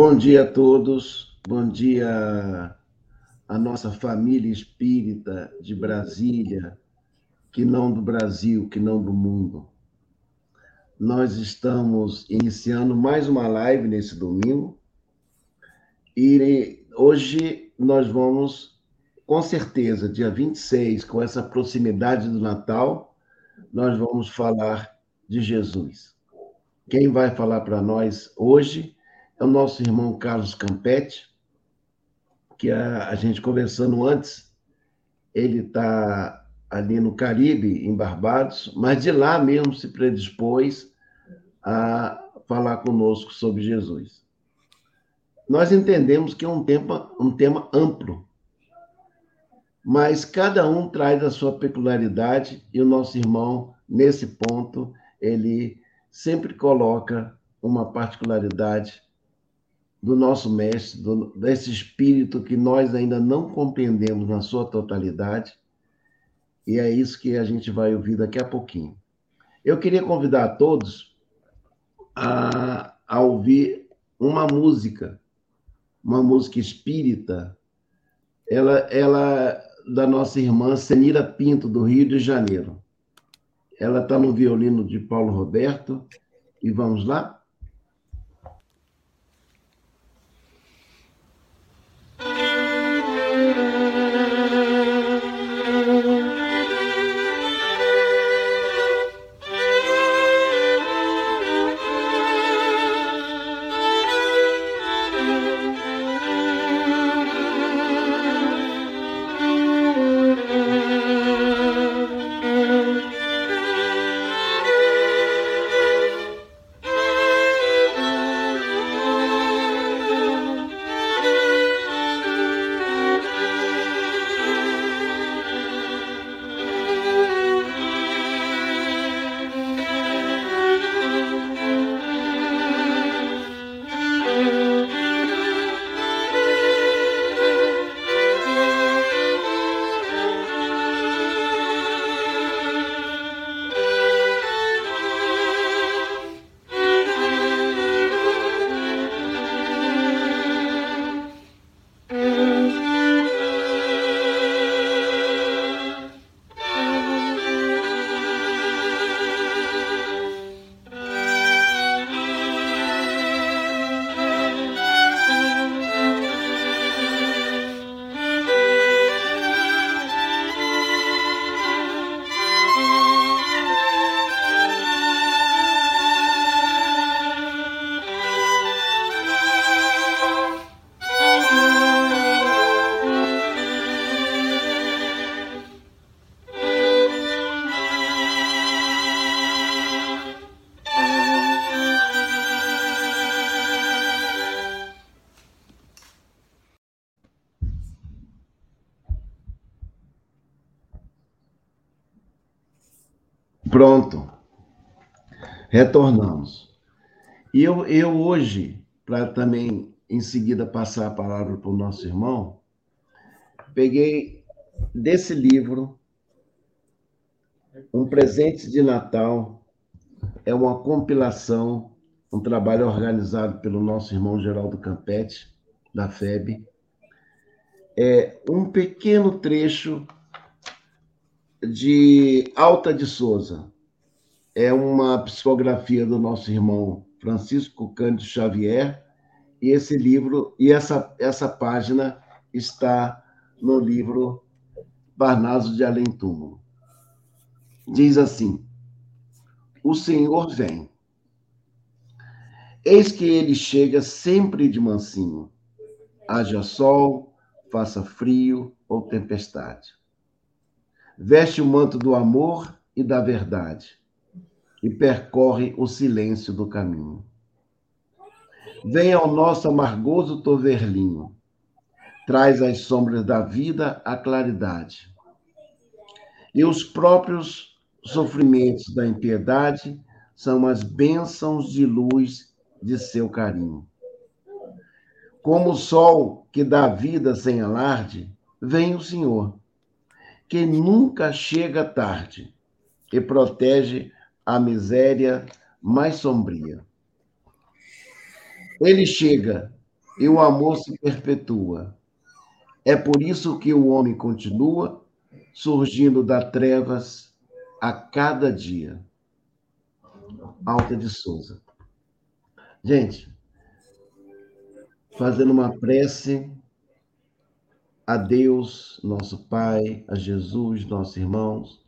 Bom dia a todos, bom dia a nossa família espírita de Brasília, que não do Brasil, que não do mundo. Nós estamos iniciando mais uma live nesse domingo e hoje nós vamos, com certeza, dia 26, com essa proximidade do Natal, nós vamos falar de Jesus. Quem vai falar para nós hoje é o nosso irmão Carlos Campetti, que a, a gente conversando antes, ele está ali no Caribe, em Barbados, mas de lá mesmo se predispôs a falar conosco sobre Jesus. Nós entendemos que é um tema, um tema amplo, mas cada um traz a sua peculiaridade e o nosso irmão, nesse ponto, ele sempre coloca uma particularidade do nosso mestre, do, desse espírito que nós ainda não compreendemos na sua totalidade. E é isso que a gente vai ouvir daqui a pouquinho. Eu queria convidar a todos a, a ouvir uma música, uma música espírita, ela, ela da nossa irmã Senira Pinto, do Rio de Janeiro. Ela está no violino de Paulo Roberto. E vamos lá? Pronto. Retornamos. E eu, eu hoje, para também em seguida passar a palavra para o nosso irmão, peguei desse livro um presente de Natal. É uma compilação, um trabalho organizado pelo nosso irmão Geraldo Campete, da FEB. É um pequeno trecho de Alta de Souza. É uma psicografia do nosso irmão Francisco Cândido Xavier, e esse livro e essa essa página está no livro Barnaso de Além Túmulo. Diz assim: O Senhor vem. Eis que ele chega sempre de mansinho, haja sol, faça frio ou tempestade veste o manto do amor e da verdade e percorre o silêncio do caminho. Vem ao nosso amargoso toverlinho, traz as sombras da vida a claridade. E os próprios sofrimentos da impiedade são as bênçãos de luz de seu carinho. Como o sol que dá vida sem alarde, vem o Senhor que nunca chega tarde e protege a miséria mais sombria. Ele chega e o amor se perpetua. É por isso que o homem continua surgindo das trevas a cada dia. Alta de Souza. Gente, fazendo uma prece a Deus, nosso Pai, a Jesus, nossos irmãos,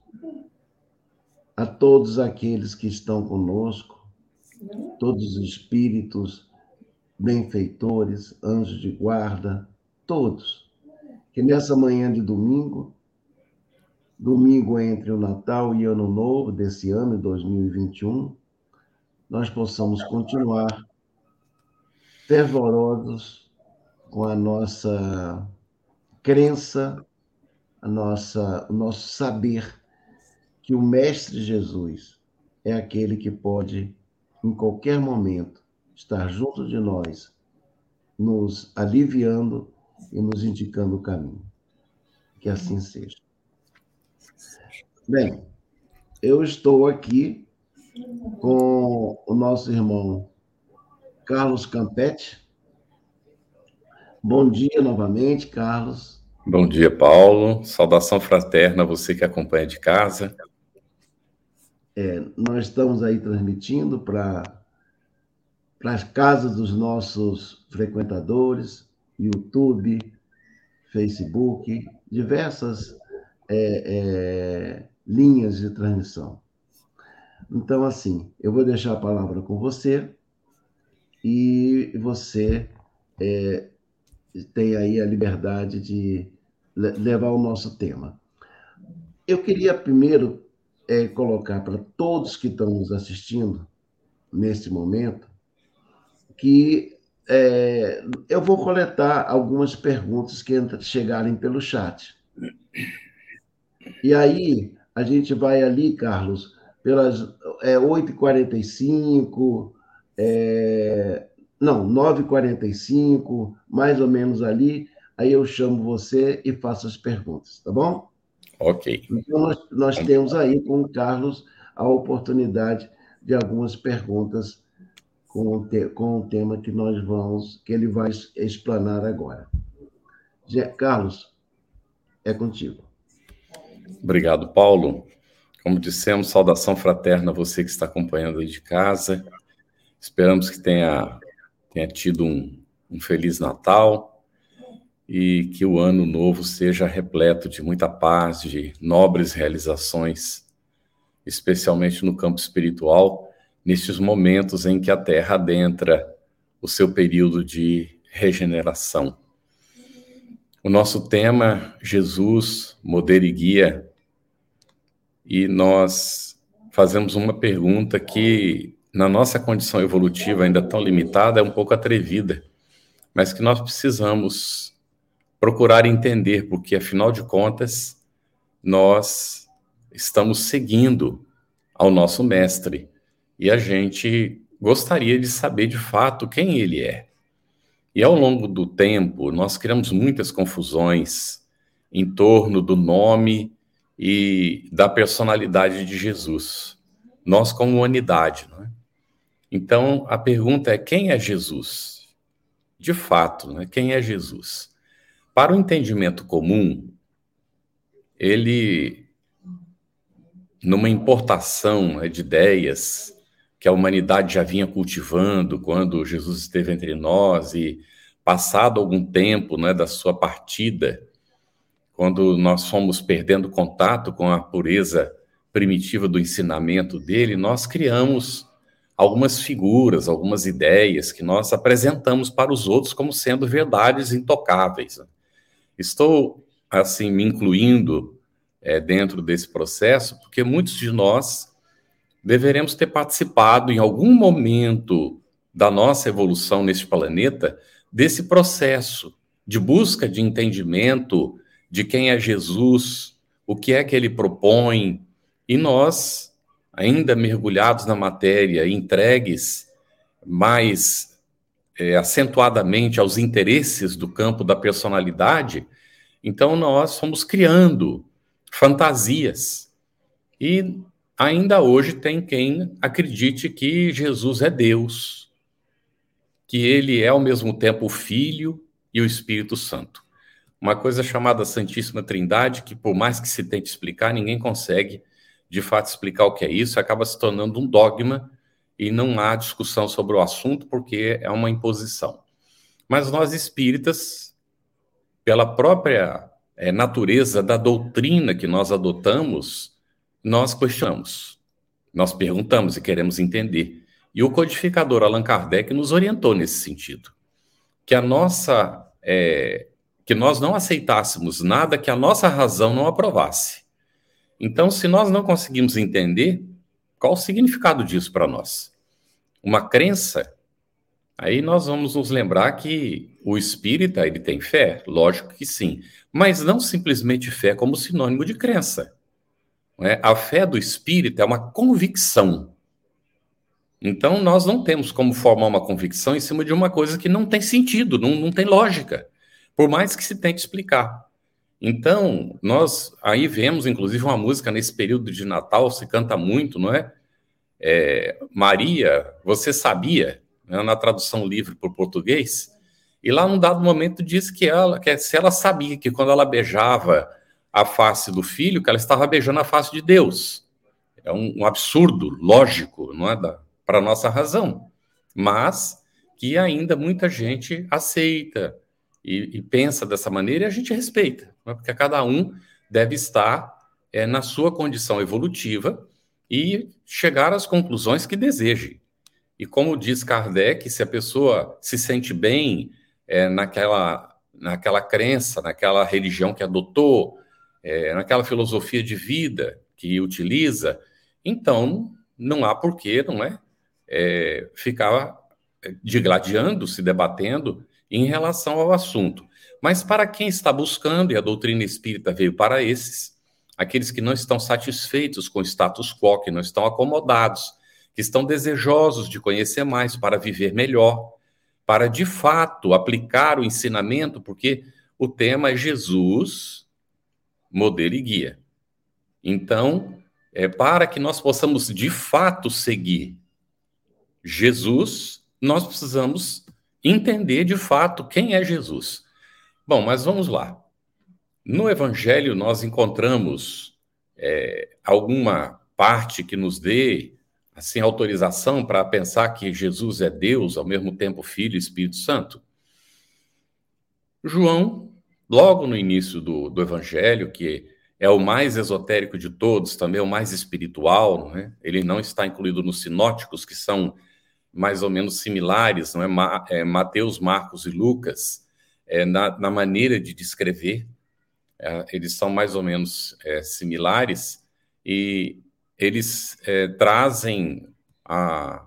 a todos aqueles que estão conosco, todos os espíritos, benfeitores, anjos de guarda, todos, que nessa manhã de domingo, domingo entre o Natal e Ano Novo desse ano, 2021, nós possamos continuar fervorosos com a nossa crença, a nossa, o nosso saber que o Mestre Jesus é aquele que pode, em qualquer momento, estar junto de nós, nos aliviando e nos indicando o caminho. Que assim seja. Bem, eu estou aqui com o nosso irmão Carlos Campete, Bom dia novamente, Carlos. Bom dia, Paulo. Saudação fraterna a você que acompanha de casa. É, nós estamos aí transmitindo para as casas dos nossos frequentadores, YouTube, Facebook, diversas é, é, linhas de transmissão. Então, assim, eu vou deixar a palavra com você e você é, tem aí a liberdade de levar o nosso tema. Eu queria primeiro é, colocar para todos que estão nos assistindo nesse momento que é, eu vou coletar algumas perguntas que chegarem pelo chat. E aí a gente vai ali, Carlos, pelas é, 8h45, é, não, 9h45, mais ou menos ali. Aí eu chamo você e faço as perguntas, tá bom? Ok. Então, nós, nós temos aí com o Carlos a oportunidade de algumas perguntas com o, te, com o tema que nós vamos, que ele vai explanar agora. Carlos, é contigo. Obrigado, Paulo. Como dissemos, saudação fraterna a você que está acompanhando aí de casa. Esperamos que tenha tenha tido um, um Feliz Natal e que o ano novo seja repleto de muita paz, de nobres realizações, especialmente no campo espiritual, nestes momentos em que a Terra adentra o seu período de regeneração. O nosso tema, Jesus, modelo e guia, e nós fazemos uma pergunta que na nossa condição evolutiva ainda tão limitada, é um pouco atrevida, mas que nós precisamos procurar entender, porque afinal de contas, nós estamos seguindo ao nosso mestre. E a gente gostaria de saber de fato quem ele é. E ao longo do tempo, nós criamos muitas confusões em torno do nome e da personalidade de Jesus. Nós, como humanidade. Não é? Então, a pergunta é: quem é Jesus? De fato, né? quem é Jesus? Para o entendimento comum, ele, numa importação né, de ideias que a humanidade já vinha cultivando quando Jesus esteve entre nós e passado algum tempo né, da sua partida, quando nós fomos perdendo contato com a pureza primitiva do ensinamento dele, nós criamos algumas figuras, algumas ideias que nós apresentamos para os outros como sendo verdades intocáveis. Estou, assim, me incluindo é, dentro desse processo, porque muitos de nós deveremos ter participado em algum momento da nossa evolução neste planeta desse processo de busca de entendimento de quem é Jesus, o que é que ele propõe, e nós, ainda mergulhados na matéria, entregues mais é, acentuadamente aos interesses do campo da personalidade, então nós fomos criando fantasias. E ainda hoje tem quem acredite que Jesus é Deus, que ele é ao mesmo tempo o Filho e o Espírito Santo. Uma coisa chamada Santíssima Trindade, que por mais que se tente explicar, ninguém consegue de fato explicar o que é isso, acaba se tornando um dogma e não há discussão sobre o assunto porque é uma imposição. Mas nós espíritas, pela própria é, natureza da doutrina que nós adotamos, nós questionamos, nós perguntamos e queremos entender. E o codificador Allan Kardec nos orientou nesse sentido, que a nossa é, que nós não aceitássemos nada que a nossa razão não aprovasse. Então, se nós não conseguimos entender, qual o significado disso para nós? Uma crença? Aí nós vamos nos lembrar que o espírita ele tem fé, lógico que sim, mas não simplesmente fé como sinônimo de crença. Né? A fé do espírito é uma convicção. Então, nós não temos como formar uma convicção em cima de uma coisa que não tem sentido, não, não tem lógica, por mais que se tente explicar. Então, nós aí vemos, inclusive, uma música nesse período de Natal, se canta muito, não é? é Maria, você sabia, né, na tradução livre para o português, e lá num dado momento diz que ela, que se ela sabia que quando ela beijava a face do filho, que ela estava beijando a face de Deus. É um, um absurdo, lógico, não é para a nossa razão, mas que ainda muita gente aceita e, e, pensa dessa maneira e a gente respeita, é? porque cada um deve estar é, na sua condição evolutiva e chegar às conclusões que deseje. E como diz Kardec, se a pessoa se sente bem é, naquela, naquela crença, naquela religião que adotou, é, naquela filosofia de vida que utiliza, então não há porquê, não é, é ficar digladiando, se debatendo em relação ao assunto. Mas para quem está buscando, e a doutrina espírita veio para esses, aqueles que não estão satisfeitos com o status quo, que não estão acomodados, que estão desejosos de conhecer mais para viver melhor, para de fato aplicar o ensinamento, porque o tema é Jesus modelo e guia. Então, é para que nós possamos de fato seguir Jesus, nós precisamos entender de fato quem é Jesus. Bom, mas vamos lá. No Evangelho, nós encontramos é, alguma parte que nos dê assim autorização para pensar que Jesus é Deus, ao mesmo tempo Filho e Espírito Santo? João logo no início do, do Evangelho, que é o mais esotérico de todos, também o mais espiritual, não é? ele não está incluído nos sinóticos, que são mais ou menos similares, não é? Ma é Mateus, Marcos e Lucas, é, na, na, maneira de descrever, é, eles são mais ou menos é, similares, e eles é, trazem a,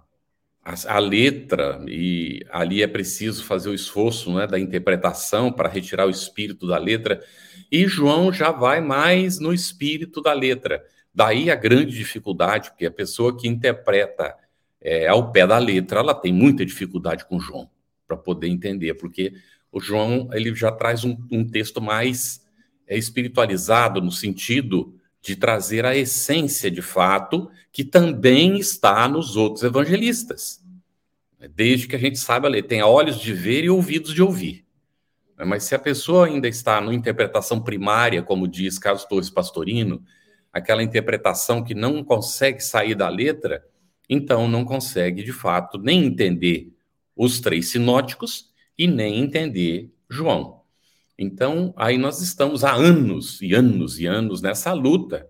a, a, letra, e ali é preciso fazer o esforço né, da interpretação para retirar o espírito da letra, e João já vai mais no espírito da letra. Daí a grande dificuldade, porque a pessoa que interpreta é, ao pé da letra, ela tem muita dificuldade com João, para poder entender, porque o João ele já traz um, um texto mais é, espiritualizado, no sentido de trazer a essência de fato, que também está nos outros evangelistas. Desde que a gente saiba ler, tem olhos de ver e ouvidos de ouvir. Mas se a pessoa ainda está na interpretação primária, como diz Carlos Torres Pastorino, aquela interpretação que não consegue sair da letra, então não consegue, de fato, nem entender os três sinóticos e nem entender João. Então, aí nós estamos há anos e anos e anos nessa luta,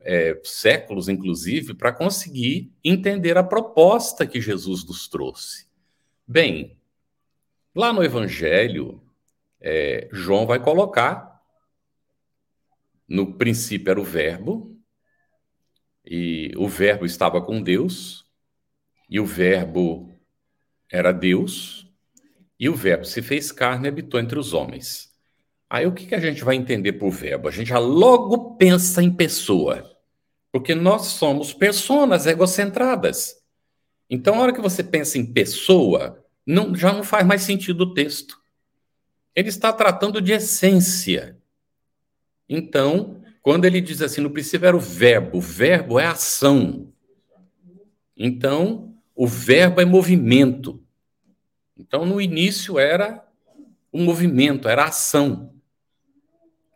é, séculos inclusive, para conseguir entender a proposta que Jesus nos trouxe. Bem, lá no Evangelho, é, João vai colocar: no princípio era o Verbo, e o Verbo estava com Deus, e o Verbo era Deus, e o verbo se fez carne e habitou entre os homens. Aí o que, que a gente vai entender por verbo? A gente já logo pensa em pessoa, porque nós somos personas egocentradas. Então, a hora que você pensa em pessoa, não, já não faz mais sentido o texto. Ele está tratando de essência. Então, quando ele diz assim, no princípio era o verbo, o verbo é ação. Então, o verbo é movimento. Então, no início era um movimento, era ação.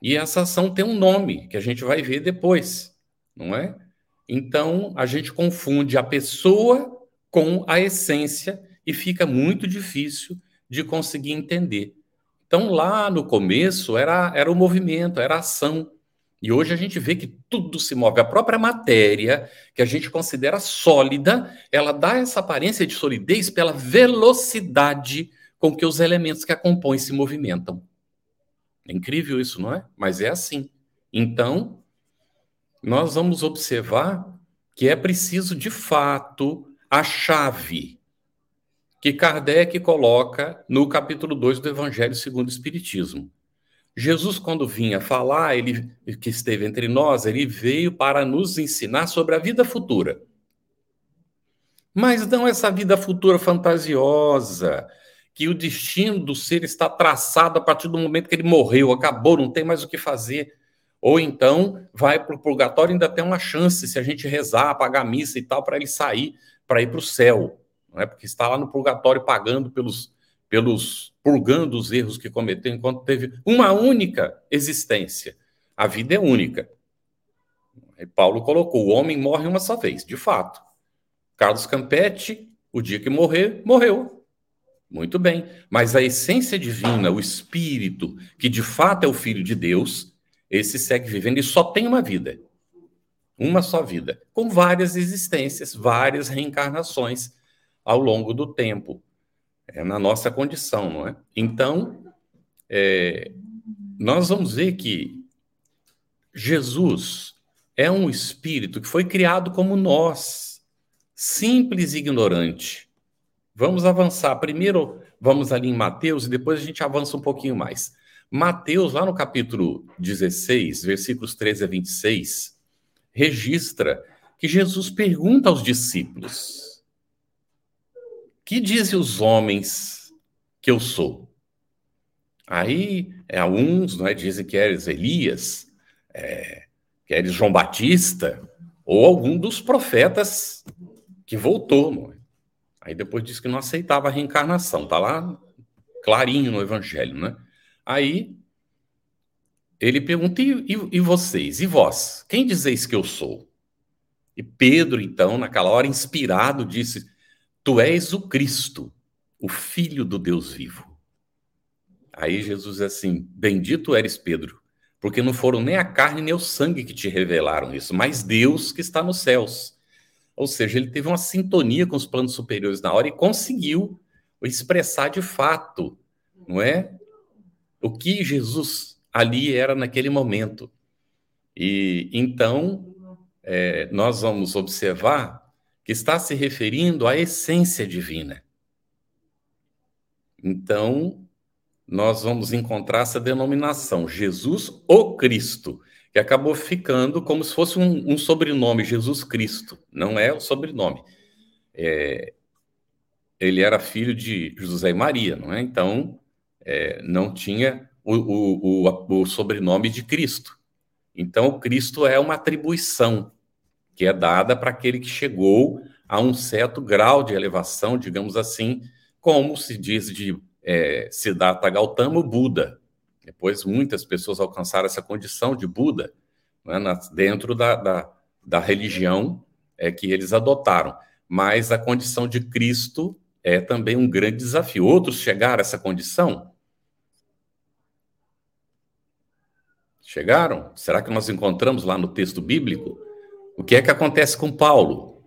E essa ação tem um nome que a gente vai ver depois, não é? Então, a gente confunde a pessoa com a essência e fica muito difícil de conseguir entender. Então, lá no começo era, era o movimento, era a ação. E hoje a gente vê que tudo se move. A própria matéria, que a gente considera sólida, ela dá essa aparência de solidez pela velocidade com que os elementos que a compõem se movimentam. É incrível isso, não é? Mas é assim. Então, nós vamos observar que é preciso, de fato, a chave que Kardec coloca no capítulo 2 do Evangelho segundo o Espiritismo. Jesus, quando vinha falar, ele que esteve entre nós, ele veio para nos ensinar sobre a vida futura. Mas não essa vida futura fantasiosa, que o destino do ser está traçado a partir do momento que ele morreu, acabou, não tem mais o que fazer. Ou então vai para o purgatório ainda tem uma chance, se a gente rezar, pagar missa e tal, para ele sair, para ir para o céu. Não é? Porque está lá no purgatório pagando pelos, pelos purgando os erros que cometeu enquanto teve uma única existência. A vida é única. E Paulo colocou: o homem morre uma só vez, de fato. Carlos Campetti, o dia que morrer, morreu. Muito bem. Mas a essência divina, o espírito, que de fato é o filho de Deus, esse segue vivendo e só tem uma vida. Uma só vida, com várias existências, várias reencarnações ao longo do tempo é na nossa condição, não é? Então, é, nós vamos ver que Jesus é um espírito que foi criado como nós, simples e ignorante. Vamos avançar. Primeiro, vamos ali em Mateus e depois a gente avança um pouquinho mais. Mateus, lá no capítulo 16, versículos 13 a 26, registra que Jesus pergunta aos discípulos: que dizem os homens que eu sou? Aí, é, alguns não é, dizem que eres Elias, é, que eres João Batista, ou algum dos profetas que voltou. Não é? Aí depois diz que não aceitava a reencarnação, tá lá clarinho no Evangelho, né? Aí ele pergunta: e, e, e vocês? E vós? Quem dizeis que eu sou? E Pedro, então, naquela hora, inspirado, disse: Tu és o Cristo, o Filho do Deus vivo. Aí Jesus diz assim: Bendito eres Pedro, porque não foram nem a carne nem o sangue que te revelaram isso, mas Deus que está nos céus. Ou seja, ele teve uma sintonia com os planos superiores na hora e conseguiu expressar de fato, não é? O que Jesus ali era naquele momento. E então é, nós vamos observar que está se referindo à essência divina. Então, nós vamos encontrar essa denominação, Jesus o Cristo, que acabou ficando como se fosse um, um sobrenome, Jesus Cristo. Não é o sobrenome. É, ele era filho de José e Maria, não é? Então, é, não tinha o, o, o, o sobrenome de Cristo. Então, o Cristo é uma atribuição que é dada para aquele que chegou a um certo grau de elevação, digamos assim, como se diz de é, Siddhartha Gautama, o Buda. Depois, muitas pessoas alcançaram essa condição de Buda né, dentro da, da, da religião é, que eles adotaram. Mas a condição de Cristo é também um grande desafio. Outros chegaram a essa condição? Chegaram? Será que nós encontramos lá no texto bíblico? O que é que acontece com Paulo?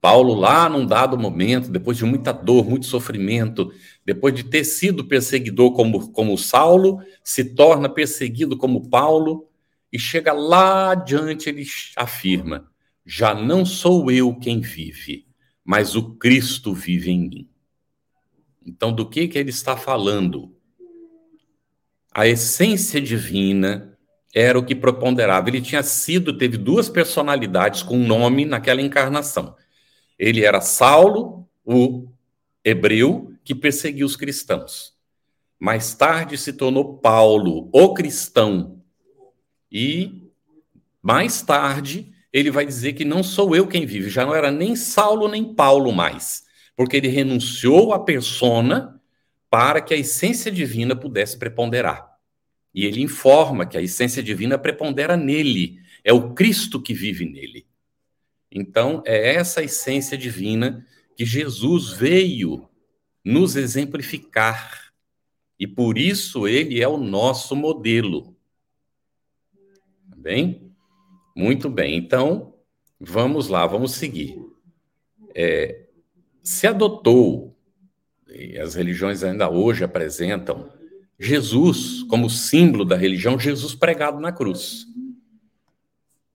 Paulo, lá num dado momento, depois de muita dor, muito sofrimento, depois de ter sido perseguidor como, como Saulo, se torna perseguido como Paulo, e chega lá adiante, ele afirma: Já não sou eu quem vive, mas o Cristo vive em mim. Então, do que, que ele está falando? A essência divina era o que preponderava. Ele tinha sido, teve duas personalidades com nome naquela encarnação. Ele era Saulo, o hebreu, que perseguiu os cristãos. Mais tarde se tornou Paulo, o cristão. E mais tarde ele vai dizer que não sou eu quem vive, já não era nem Saulo nem Paulo mais, porque ele renunciou à persona para que a essência divina pudesse preponderar. E ele informa que a essência divina prepondera nele, é o Cristo que vive nele. Então, é essa essência divina que Jesus veio nos exemplificar. E por isso ele é o nosso modelo. Tá bem? Muito bem. Então, vamos lá, vamos seguir. É, se adotou, e as religiões ainda hoje apresentam Jesus como símbolo da religião, Jesus pregado na cruz.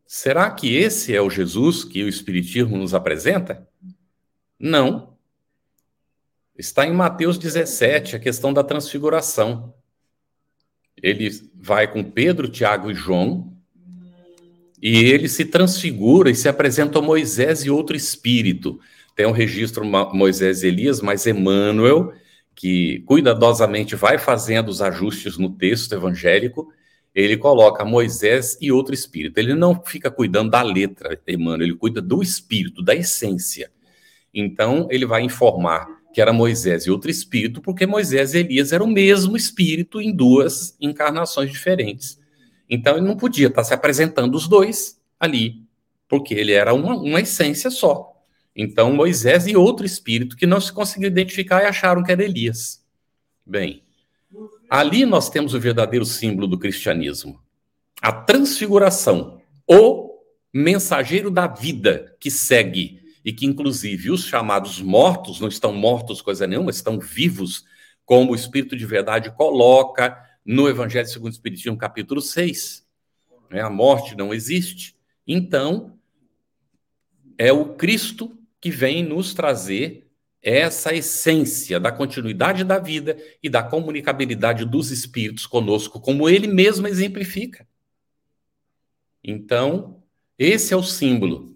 Será que esse é o Jesus que o Espiritismo nos apresenta? Não. Está em Mateus 17, a questão da transfiguração. Ele vai com Pedro, Tiago e João, e ele se transfigura e se apresenta a Moisés e outro espírito. Tem um registro Moisés e Elias, mas Emmanuel que cuidadosamente vai fazendo os ajustes no texto evangélico, ele coloca Moisés e outro espírito. Ele não fica cuidando da letra, Emmanuel, ele cuida do espírito, da essência. Então, ele vai informar que era Moisés e outro espírito, porque Moisés e Elias eram o mesmo espírito em duas encarnações diferentes. Então, ele não podia estar se apresentando os dois ali, porque ele era uma, uma essência só. Então, Moisés e outro espírito que não se conseguiu identificar e acharam que era Elias. Bem, ali nós temos o verdadeiro símbolo do cristianismo. A transfiguração, o mensageiro da vida que segue e que, inclusive, os chamados mortos não estão mortos coisa nenhuma, estão vivos, como o Espírito de Verdade coloca no Evangelho segundo o Espiritismo, capítulo 6. Né? A morte não existe. Então, é o Cristo que vem nos trazer essa essência da continuidade da vida e da comunicabilidade dos espíritos conosco, como ele mesmo exemplifica. Então, esse é o símbolo.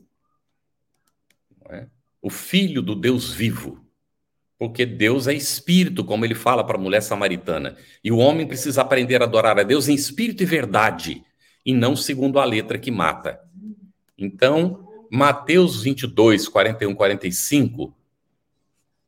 É? O filho do Deus vivo. Porque Deus é espírito, como ele fala para a mulher samaritana. E o homem precisa aprender a adorar a Deus em espírito e verdade, e não segundo a letra que mata. Então, Mateus 22, 41, 45,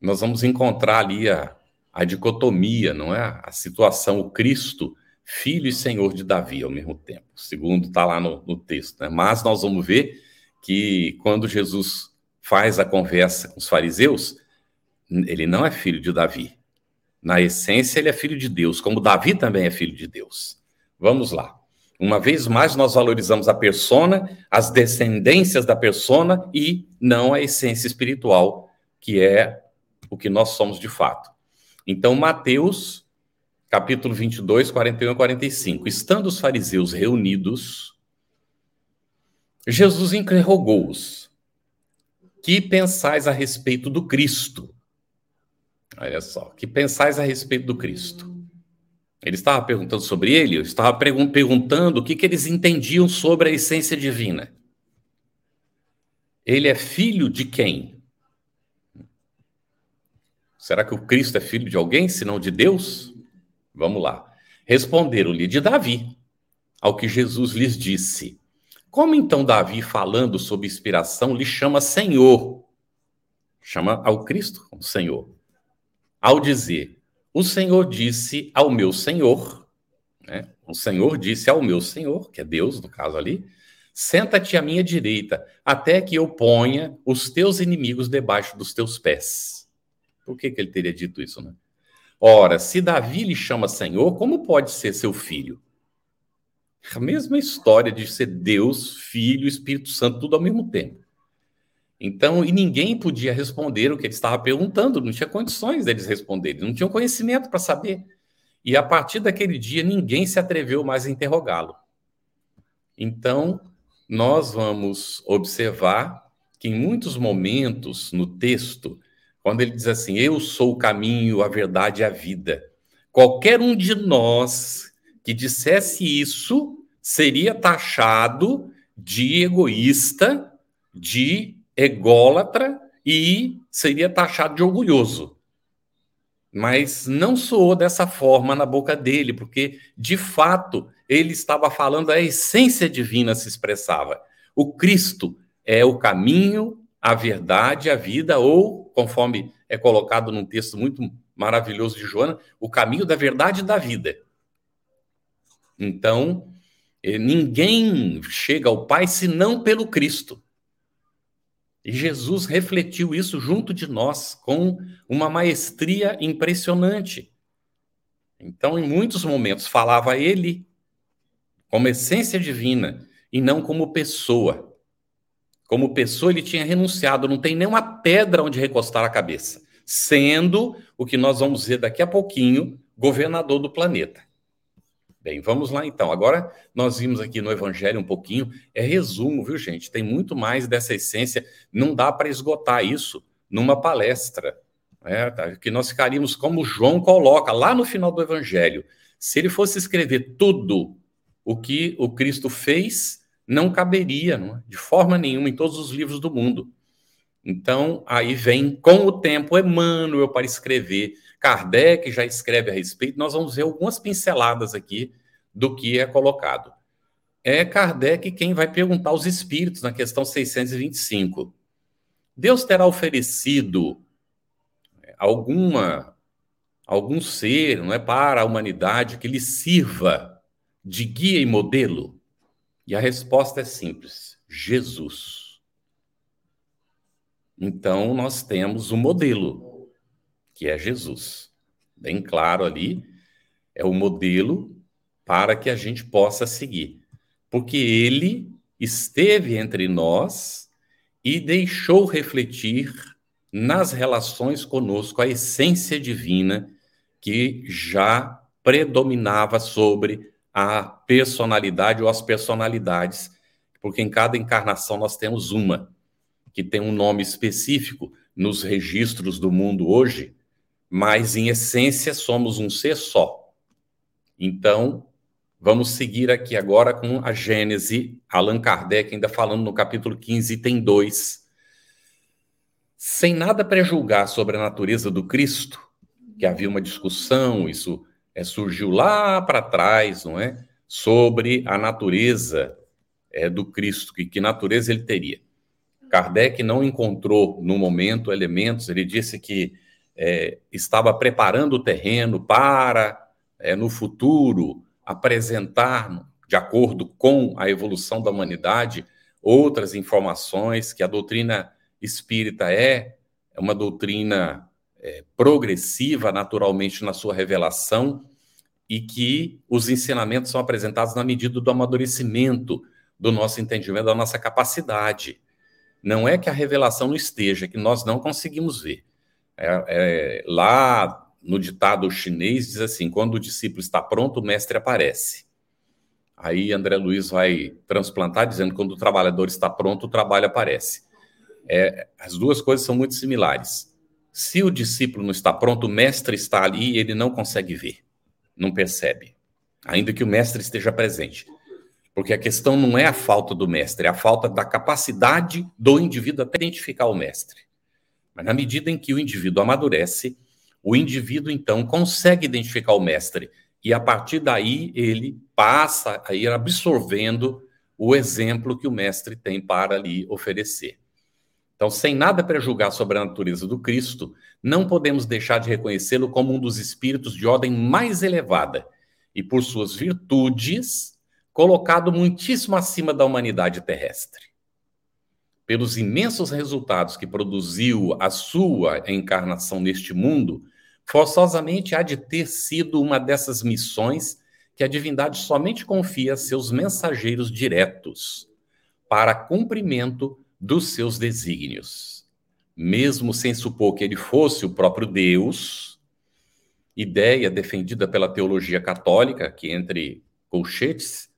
nós vamos encontrar ali a, a dicotomia, não é? A situação, o Cristo, filho e senhor de Davi ao mesmo tempo. segundo está lá no, no texto. Né? Mas nós vamos ver que quando Jesus faz a conversa com os fariseus, ele não é filho de Davi. Na essência, ele é filho de Deus, como Davi também é filho de Deus. Vamos lá. Uma vez mais, nós valorizamos a persona, as descendências da persona e não a essência espiritual, que é o que nós somos de fato. Então, Mateus, capítulo 22, 41 e 45. Estando os fariseus reunidos, Jesus interrogou-os: que pensais a respeito do Cristo? Olha só, que pensais a respeito do Cristo? Ele estava perguntando sobre ele, eu estava perguntando o que, que eles entendiam sobre a essência divina. Ele é filho de quem? Será que o Cristo é filho de alguém, senão de Deus? Vamos lá. Responderam-lhe de Davi, ao que Jesus lhes disse: Como então Davi, falando sob inspiração, lhe chama Senhor? Chama ao Cristo como Senhor. Ao dizer: O Senhor disse ao meu Senhor, né? o Senhor disse ao meu Senhor, que é Deus no caso ali, Senta-te à minha direita, até que eu ponha os teus inimigos debaixo dos teus pés. Por que, que ele teria dito isso, né? Ora, se Davi lhe chama Senhor, como pode ser seu filho? A mesma história de ser Deus, Filho, Espírito Santo, tudo ao mesmo tempo. Então, e ninguém podia responder o que ele estava perguntando, não tinha condições deles responderem, não tinham conhecimento para saber. E a partir daquele dia, ninguém se atreveu mais a interrogá-lo. Então, nós vamos observar que em muitos momentos no texto, quando ele diz assim: Eu sou o caminho, a verdade e a vida, qualquer um de nós que dissesse isso seria taxado de egoísta, de ególatra e seria taxado de orgulhoso. Mas não soou dessa forma na boca dele, porque de fato ele estava falando, a essência divina se expressava. O Cristo é o caminho, a verdade, a vida, ou, conforme é colocado num texto muito maravilhoso de Joana, o caminho da verdade e da vida. Então, eh, ninguém chega ao Pai senão pelo Cristo. E Jesus refletiu isso junto de nós com uma maestria impressionante. Então, em muitos momentos, falava ele como essência divina e não como pessoa. Como pessoa, ele tinha renunciado, não tem nenhuma pedra onde recostar a cabeça, sendo o que nós vamos ver daqui a pouquinho, governador do planeta. Bem, vamos lá então. Agora nós vimos aqui no Evangelho um pouquinho, é resumo, viu, gente? Tem muito mais dessa essência, não dá para esgotar isso numa palestra. É, tá? Que nós ficaríamos como João coloca lá no final do Evangelho. Se ele fosse escrever tudo o que o Cristo fez não caberia, não é? de forma nenhuma, em todos os livros do mundo. Então, aí vem, com o tempo, Emmanuel para escrever. Kardec já escreve a respeito. Nós vamos ver algumas pinceladas aqui do que é colocado. É Kardec quem vai perguntar aos espíritos na questão 625. Deus terá oferecido alguma algum ser, não é, para a humanidade que lhe sirva de guia e modelo? E a resposta é simples: Jesus. Então, nós temos um modelo, que é Jesus. Bem claro ali, é o modelo para que a gente possa seguir. Porque ele esteve entre nós e deixou refletir nas relações conosco a essência divina que já predominava sobre a personalidade ou as personalidades, porque em cada encarnação nós temos uma que tem um nome específico nos registros do mundo hoje, mas em essência somos um ser só. Então, vamos seguir aqui agora com a Gênese, Allan Kardec ainda falando no capítulo 15, item 2. Sem nada prejulgar sobre a natureza do Cristo, que havia uma discussão, isso é, surgiu lá para trás, não é? Sobre a natureza é, do Cristo, que, que natureza ele teria. Kardec não encontrou no momento elementos, ele disse que é, estava preparando o terreno para, é, no futuro, apresentar, de acordo com a evolução da humanidade, outras informações, que a doutrina espírita é, é uma doutrina é, progressiva naturalmente na sua revelação e que os ensinamentos são apresentados na medida do amadurecimento do nosso entendimento, da nossa capacidade. Não é que a revelação não esteja, que nós não conseguimos ver. É, é, lá no ditado chinês diz assim: quando o discípulo está pronto, o mestre aparece. Aí André Luiz vai transplantar dizendo: quando o trabalhador está pronto, o trabalho aparece. É, as duas coisas são muito similares. Se o discípulo não está pronto, o mestre está ali e ele não consegue ver, não percebe, ainda que o mestre esteja presente. Porque a questão não é a falta do mestre, é a falta da capacidade do indivíduo até identificar o mestre. Mas na medida em que o indivíduo amadurece, o indivíduo então consegue identificar o mestre e a partir daí ele passa a ir absorvendo o exemplo que o mestre tem para lhe oferecer. Então, sem nada prejulgar sobre a natureza do Cristo, não podemos deixar de reconhecê-lo como um dos espíritos de ordem mais elevada e, por suas virtudes, colocado muitíssimo acima da humanidade terrestre. Pelos imensos resultados que produziu a sua encarnação neste mundo, forçosamente há de ter sido uma dessas missões que a divindade somente confia a seus mensageiros diretos para cumprimento dos seus desígnios. Mesmo sem supor que ele fosse o próprio Deus, ideia defendida pela teologia católica, que entre colchetes,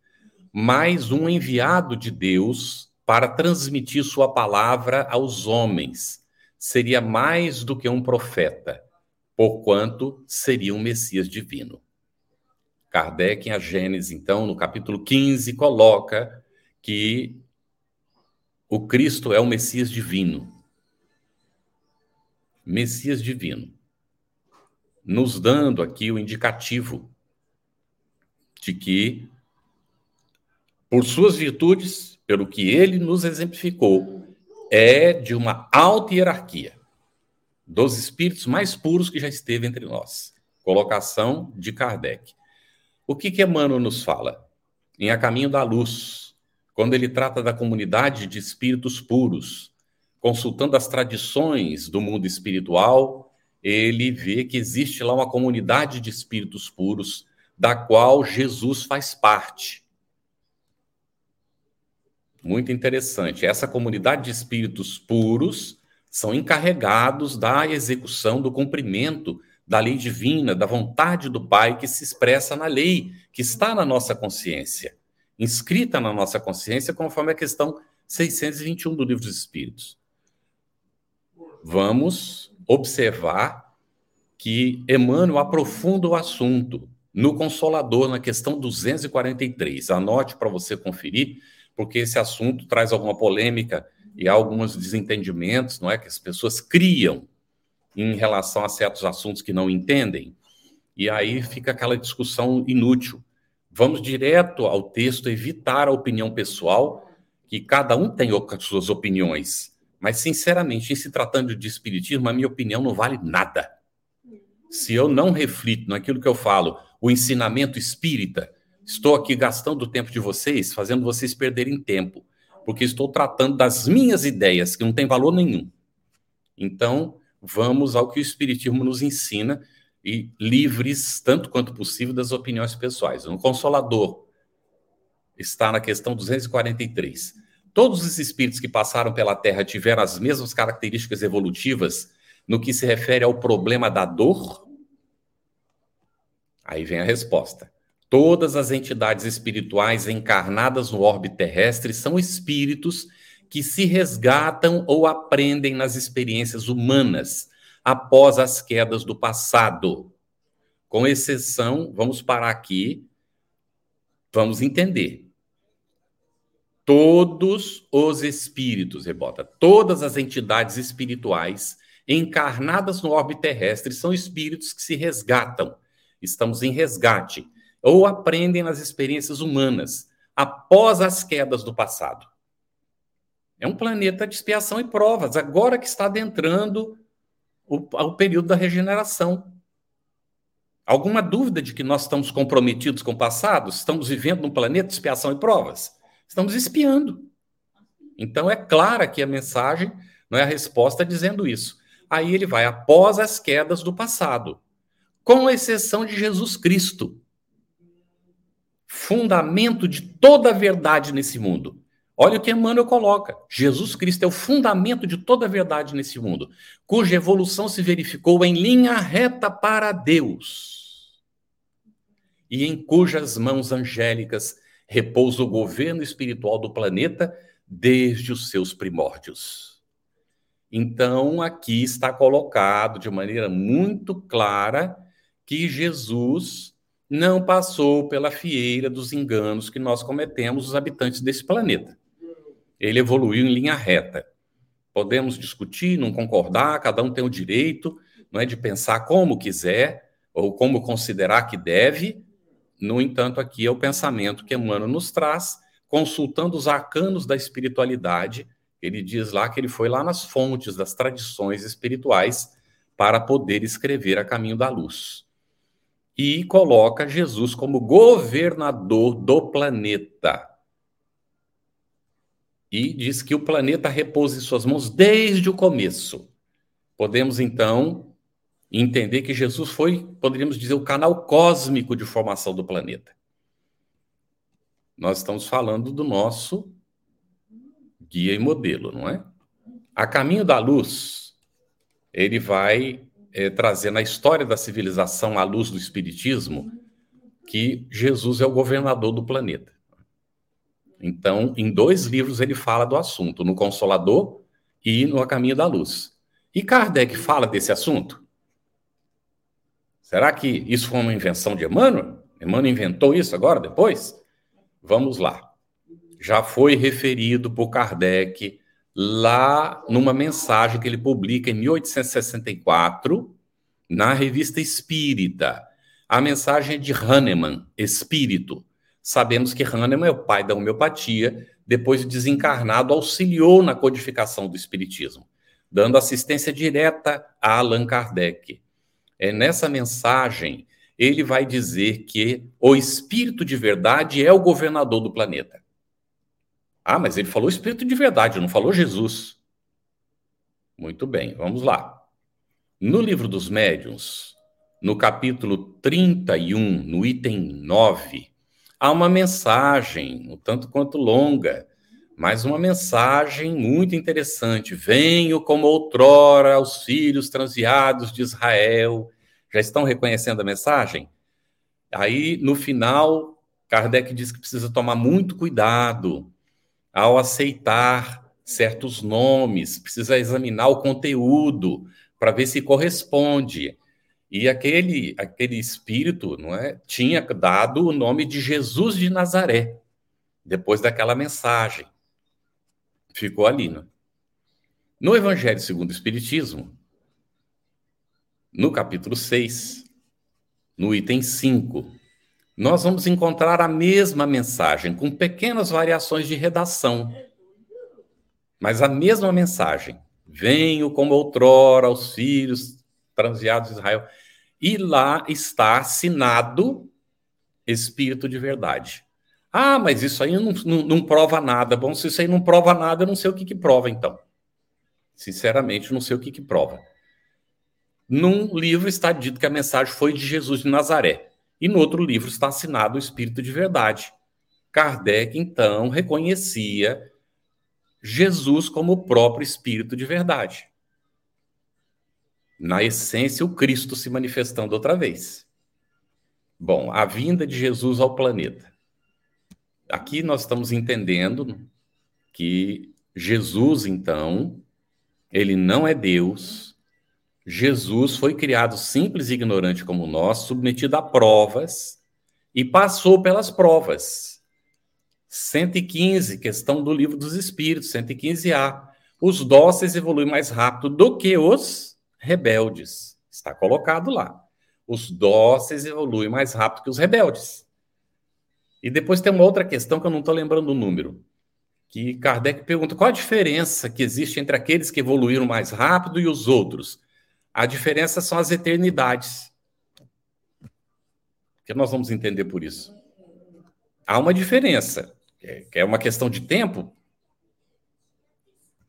mais um enviado de Deus para transmitir sua palavra aos homens. Seria mais do que um profeta, porquanto seria um Messias divino. Kardec, em A Gênese, então, no capítulo 15, coloca que o Cristo é o Messias divino. Messias divino. Nos dando aqui o indicativo de que, por suas virtudes, pelo que ele nos exemplificou, é de uma alta hierarquia dos espíritos mais puros que já esteve entre nós. Colocação de Kardec. O que que Emmanuel nos fala? Em A Caminho da Luz, quando ele trata da comunidade de espíritos puros, consultando as tradições do mundo espiritual, ele vê que existe lá uma comunidade de espíritos puros, da qual Jesus faz parte. Muito interessante. Essa comunidade de espíritos puros são encarregados da execução, do cumprimento da lei divina, da vontade do Pai que se expressa na lei, que está na nossa consciência, inscrita na nossa consciência, conforme a questão 621 do Livro dos Espíritos. Vamos observar que Emmanuel aprofunda o assunto no Consolador, na questão 243. Anote para você conferir, porque esse assunto traz alguma polêmica e alguns desentendimentos, não é, que as pessoas criam em relação a certos assuntos que não entendem, e aí fica aquela discussão inútil. Vamos direto ao texto, evitar a opinião pessoal, que cada um tem suas opiniões, mas sinceramente, em se tratando de espiritismo, a minha opinião não vale nada. Se eu não reflito naquilo que eu falo, o ensinamento espírita, estou aqui gastando o tempo de vocês, fazendo vocês perderem tempo porque estou tratando das minhas ideias, que não tem valor nenhum. Então, vamos ao que o Espiritismo nos ensina e livres, tanto quanto possível, das opiniões pessoais. O Consolador está na questão 243. Todos os espíritos que passaram pela Terra tiveram as mesmas características evolutivas no que se refere ao problema da dor? Aí vem a resposta. Todas as entidades espirituais encarnadas no orbe terrestre são espíritos que se resgatam ou aprendem nas experiências humanas após as quedas do passado. Com exceção, vamos parar aqui, vamos entender. Todos os espíritos, rebota, todas as entidades espirituais encarnadas no orbe terrestre são espíritos que se resgatam. Estamos em resgate ou aprendem nas experiências humanas após as quedas do passado. É um planeta de expiação e provas, agora que está adentrando o, o período da regeneração. Alguma dúvida de que nós estamos comprometidos com o passado? Estamos vivendo num planeta de expiação e provas? Estamos espiando. Então é clara que a mensagem, não é a resposta dizendo isso. Aí ele vai após as quedas do passado, com exceção de Jesus Cristo fundamento de toda a verdade nesse mundo. Olha o que Emmanuel coloca. Jesus Cristo é o fundamento de toda a verdade nesse mundo, cuja evolução se verificou em linha reta para Deus e em cujas mãos angélicas repousa o governo espiritual do planeta desde os seus primórdios. Então, aqui está colocado de maneira muito clara que Jesus não passou pela fieira dos enganos que nós cometemos, os habitantes desse planeta. Ele evoluiu em linha reta. Podemos discutir, não concordar, cada um tem o direito, não é de pensar como quiser ou como considerar que deve. No entanto, aqui é o pensamento que Emmanuel nos traz, consultando os arcanos da espiritualidade. Ele diz lá que ele foi lá nas fontes das tradições espirituais para poder escrever a caminho da luz. E coloca Jesus como governador do planeta. E diz que o planeta repousa em suas mãos desde o começo. Podemos então entender que Jesus foi, poderíamos dizer, o canal cósmico de formação do planeta. Nós estamos falando do nosso guia e modelo, não é? A caminho da luz, ele vai é, trazer na história da civilização, à luz do Espiritismo, que Jesus é o governador do planeta. Então, em dois livros ele fala do assunto, no Consolador e no A Caminho da Luz. E Kardec fala desse assunto? Será que isso foi uma invenção de Emmanuel? Emmanuel inventou isso agora, depois? Vamos lá. Já foi referido por Kardec lá numa mensagem que ele publica em 1864 na Revista Espírita. A mensagem é de Hahnemann, Espírito. Sabemos que Hahnemann é o pai da homeopatia, depois de desencarnado, auxiliou na codificação do Espiritismo, dando assistência direta a Allan Kardec é, nessa mensagem, ele vai dizer que o espírito de verdade é o governador do planeta. Ah, mas ele falou espírito de verdade, não falou Jesus. Muito bem, vamos lá. No livro dos médiuns, no capítulo 31, no item 9, há uma mensagem, um tanto quanto longa, mas uma mensagem muito interessante. Venho como outrora aos filhos transviados de Israel. Já estão reconhecendo a mensagem? Aí, no final, Kardec diz que precisa tomar muito cuidado ao aceitar certos nomes, precisa examinar o conteúdo para ver se corresponde. E aquele, aquele espírito não é, tinha dado o nome de Jesus de Nazaré, depois daquela mensagem ficou ali. Né? No Evangelho segundo o Espiritismo, no capítulo 6, no item 5, nós vamos encontrar a mesma mensagem, com pequenas variações de redação. Mas a mesma mensagem. Venho como outrora aos filhos transviados de Israel. E lá está assinado Espírito de Verdade. Ah, mas isso aí não, não, não, prova nada. Bom, se isso aí não prova nada, eu não sei o que, que prova, então. Sinceramente, não sei o que, que prova. Num livro está dito que a mensagem foi de Jesus de Nazaré. E no outro livro está assinado o Espírito de Verdade. Kardec, então, reconhecia Jesus como o próprio Espírito de Verdade. Na essência, o Cristo se manifestando outra vez. Bom, a vinda de Jesus ao planeta aqui nós estamos entendendo que Jesus, então, ele não é Deus. Jesus foi criado simples e ignorante como nós, submetido a provas e passou pelas provas. 115, questão do livro dos Espíritos, 115A. Os dóceis evoluem mais rápido do que os rebeldes. Está colocado lá. Os dóceis evoluem mais rápido que os rebeldes. E depois tem uma outra questão que eu não estou lembrando o número, que Kardec pergunta qual a diferença que existe entre aqueles que evoluíram mais rápido e os outros. A diferença são as eternidades. O que nós vamos entender por isso? Há uma diferença, que é uma questão de tempo.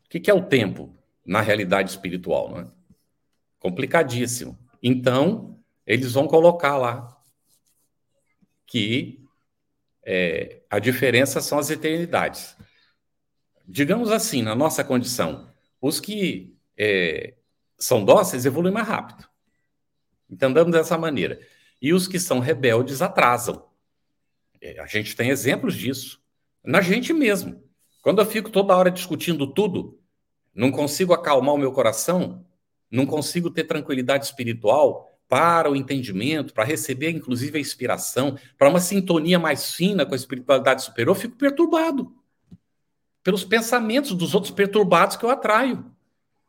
O que é o tempo na realidade espiritual? Não é? Complicadíssimo. Então, eles vão colocar lá que é, a diferença são as eternidades. Digamos assim, na nossa condição, os que é, são dóceis evoluem mais rápido. Entendamos dessa maneira. E os que são rebeldes atrasam. É, a gente tem exemplos disso. Na gente mesmo. Quando eu fico toda hora discutindo tudo, Não consigo acalmar o meu coração? Não consigo ter tranquilidade espiritual para o entendimento, para receber inclusive a inspiração, para uma sintonia mais fina com a espiritualidade superior? Eu fico perturbado pelos pensamentos dos outros perturbados que eu atraio.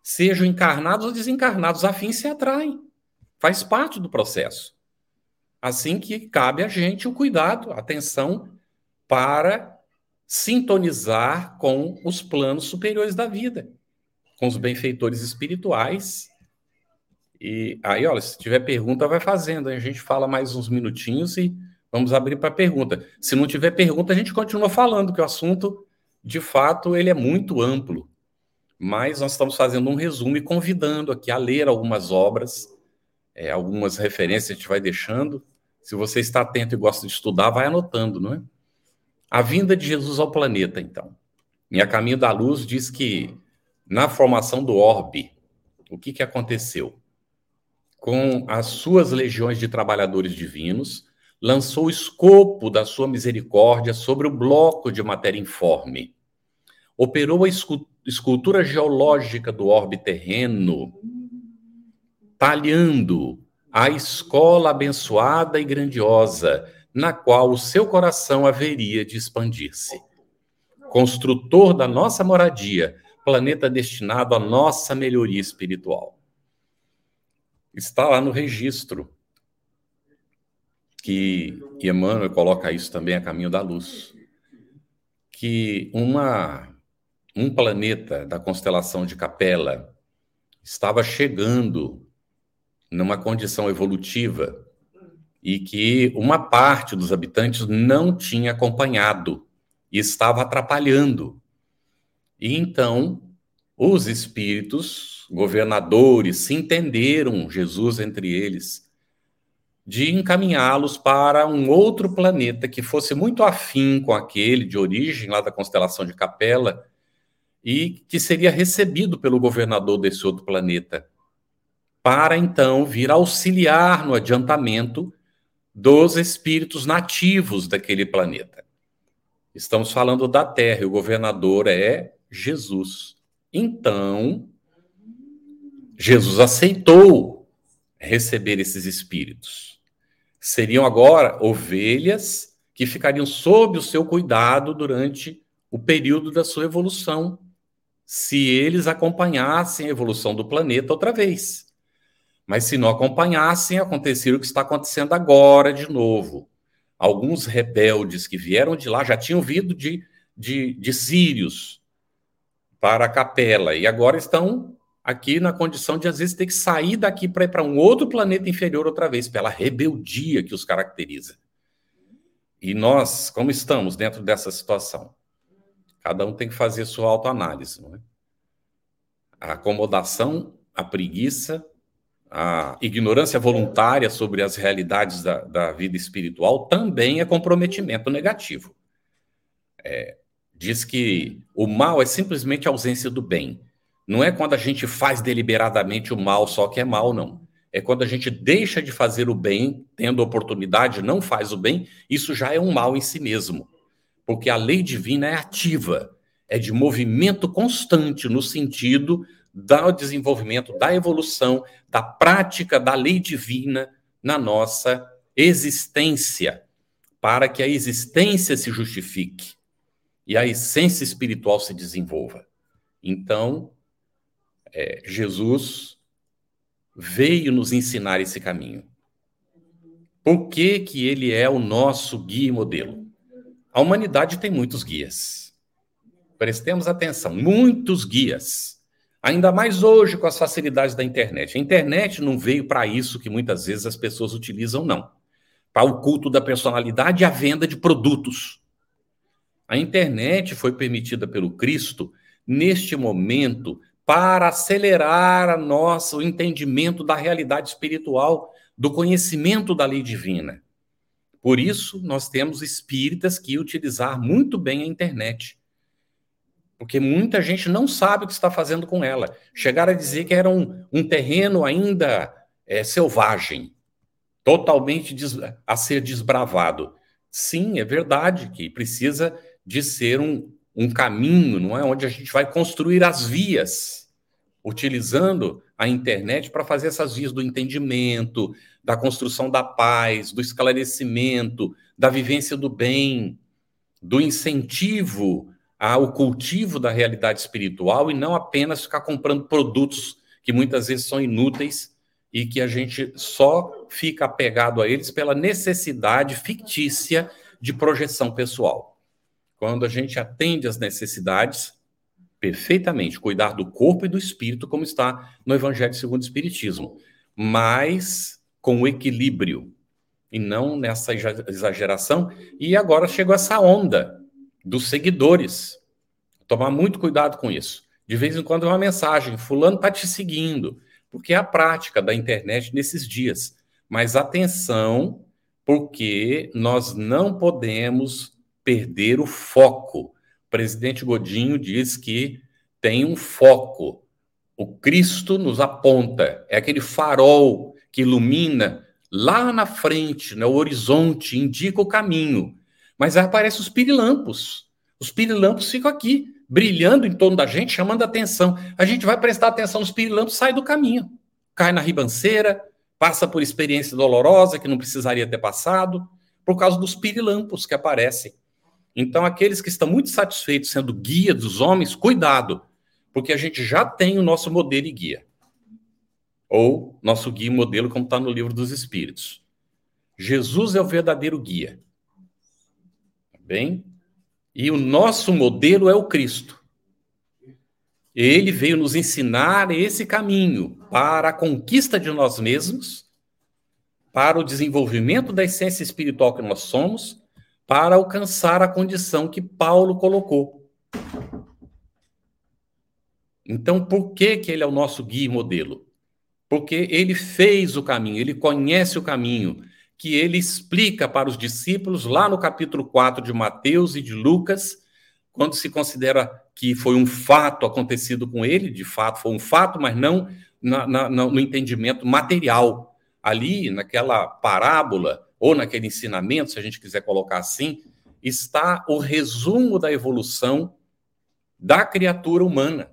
Sejam encarnados ou desencarnados, afins se atraem. Faz parte do processo. Assim que cabe a gente o cuidado, a atenção para sintonizar com os planos superiores da vida, com os benfeitores espirituais. E aí, olha, se tiver pergunta, vai fazendo. A gente fala mais uns minutinhos e vamos abrir para pergunta. Se não tiver pergunta, a gente continua falando, que o assunto de fato, ele é muito amplo, mas nós estamos fazendo um resumo e convidando aqui a ler algumas obras, é, algumas referências a gente vai deixando. Se você está atento e gosta de estudar, vai anotando, não é? A vinda de Jesus ao planeta, então. Em A Caminho da Luz diz que na formação do orbe, o que, que aconteceu? Com as suas legiões de trabalhadores divinos, lançou o escopo da sua misericórdia sobre o bloco de matéria informe operou a escultura geológica do orbe terreno, talhando a escola abençoada e grandiosa, na qual o seu coração haveria de expandir-se. Construtor da nossa moradia, planeta destinado à nossa melhoria espiritual. Está lá no registro que Emmanuel coloca isso também a caminho da luz, que uma um planeta da constelação de Capela estava chegando numa condição evolutiva e que uma parte dos habitantes não tinha acompanhado e estava atrapalhando. E então os espíritos, governadores, se entenderam, Jesus entre eles, de encaminhá-los para um outro planeta que fosse muito afim com aquele de origem lá da constelação de Capela e que seria recebido pelo governador desse outro planeta, para então vir auxiliar no adiantamento dos espíritos nativos daquele planeta. Estamos falando da Terra e o governador é Jesus. Então, Jesus aceitou receber esses espíritos. Seriam agora ovelhas que ficariam sob o seu cuidado durante o período da sua evolução se eles acompanhassem a evolução do planeta outra vez. Mas se não acompanhassem, aconteceria o que está acontecendo agora de novo. Alguns rebeldes que vieram de lá já tinham vindo de, de, de Sírios para a capela e agora estão aqui na condição de às vezes ter que sair daqui para ir para um outro planeta inferior outra vez, pela rebeldia que os caracteriza. E nós, como estamos dentro dessa situação? Cada um tem que fazer sua autoanálise. Não é? A acomodação, a preguiça, a ignorância voluntária sobre as realidades da, da vida espiritual também é comprometimento negativo. É, diz que o mal é simplesmente a ausência do bem. Não é quando a gente faz deliberadamente o mal só que é mal, não. É quando a gente deixa de fazer o bem, tendo oportunidade, não faz o bem, isso já é um mal em si mesmo porque a lei divina é ativa, é de movimento constante no sentido do desenvolvimento, da evolução, da prática da lei divina na nossa existência, para que a existência se justifique e a essência espiritual se desenvolva. Então, é, Jesus veio nos ensinar esse caminho. Por que, que ele é o nosso guia e modelo? A humanidade tem muitos guias. Prestemos atenção, muitos guias. Ainda mais hoje com as facilidades da internet. A internet não veio para isso que muitas vezes as pessoas utilizam, não. Para o culto da personalidade e a venda de produtos. A internet foi permitida pelo Cristo neste momento para acelerar a nossa o entendimento da realidade espiritual, do conhecimento da lei divina. Por isso, nós temos espíritas que utilizar muito bem a internet. Porque muita gente não sabe o que está fazendo com ela. Chegaram a dizer que era um, um terreno ainda é, selvagem, totalmente des, a ser desbravado. Sim, é verdade que precisa de ser um, um caminho, não é? Onde a gente vai construir as vias, utilizando a internet para fazer essas vias do entendimento, da construção da paz, do esclarecimento, da vivência do bem, do incentivo ao cultivo da realidade espiritual e não apenas ficar comprando produtos que muitas vezes são inúteis e que a gente só fica apegado a eles pela necessidade fictícia de projeção pessoal. Quando a gente atende às necessidades perfeitamente, cuidar do corpo e do espírito, como está no Evangelho segundo o Espiritismo, mas com equilíbrio e não nessa exageração. E agora chegou essa onda dos seguidores. Tomar muito cuidado com isso. De vez em quando uma mensagem, fulano está te seguindo, porque é a prática da internet nesses dias. Mas atenção, porque nós não podemos perder o foco. O presidente Godinho diz que tem um foco. O Cristo nos aponta, é aquele farol que ilumina lá na frente, no horizonte, indica o caminho. Mas aí aparecem os pirilampos. Os pirilampos ficam aqui, brilhando em torno da gente, chamando a atenção. A gente vai prestar atenção nos pirilampos, sai do caminho. Cai na ribanceira, passa por experiência dolorosa que não precisaria ter passado, por causa dos pirilampos que aparecem. Então, aqueles que estão muito satisfeitos sendo guia dos homens, cuidado, porque a gente já tem o nosso modelo e guia. Ou nosso guia e modelo, como está no livro dos Espíritos. Jesus é o verdadeiro guia. Tá bem? E o nosso modelo é o Cristo. Ele veio nos ensinar esse caminho para a conquista de nós mesmos, para o desenvolvimento da essência espiritual que nós somos, para alcançar a condição que Paulo colocou. Então, por que, que ele é o nosso guia e modelo? Porque ele fez o caminho, ele conhece o caminho, que ele explica para os discípulos lá no capítulo 4 de Mateus e de Lucas, quando se considera que foi um fato acontecido com ele, de fato foi um fato, mas não na, na, no entendimento material. Ali, naquela parábola, ou naquele ensinamento, se a gente quiser colocar assim, está o resumo da evolução da criatura humana,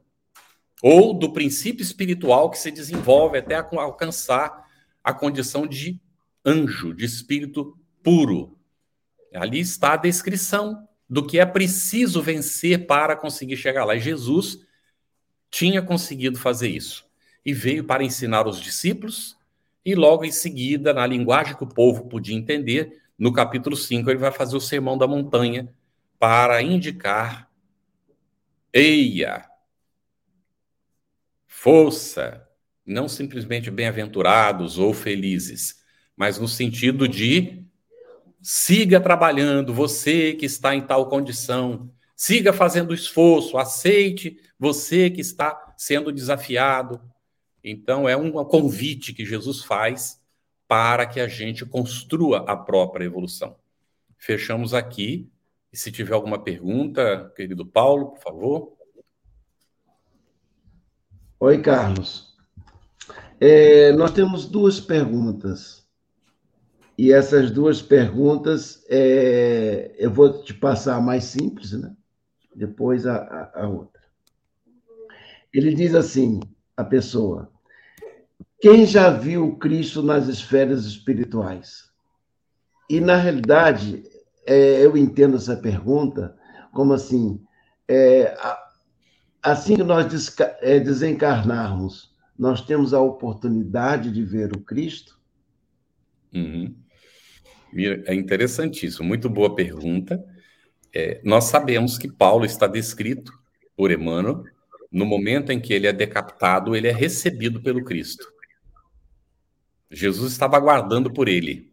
ou do princípio espiritual que se desenvolve até alcançar a condição de anjo, de espírito puro. Ali está a descrição do que é preciso vencer para conseguir chegar lá. E Jesus tinha conseguido fazer isso e veio para ensinar os discípulos, e logo em seguida, na linguagem que o povo podia entender, no capítulo 5, ele vai fazer o sermão da montanha para indicar: eia, força, não simplesmente bem-aventurados ou felizes, mas no sentido de siga trabalhando, você que está em tal condição, siga fazendo esforço, aceite você que está sendo desafiado. Então, é um convite que Jesus faz para que a gente construa a própria evolução. Fechamos aqui. E se tiver alguma pergunta, querido Paulo, por favor. Oi, Carlos. É, nós temos duas perguntas. E essas duas perguntas, é, eu vou te passar a mais simples, né? depois a, a, a outra. Ele diz assim: a pessoa, quem já viu Cristo nas esferas espirituais? E, na realidade, é, eu entendo essa pergunta como assim: é, assim que nós é, desencarnarmos, nós temos a oportunidade de ver o Cristo? Uhum. É interessantíssimo, muito boa pergunta. É, nós sabemos que Paulo está descrito por Emmanuel no momento em que ele é decapitado, ele é recebido pelo Cristo. Jesus estava aguardando por ele.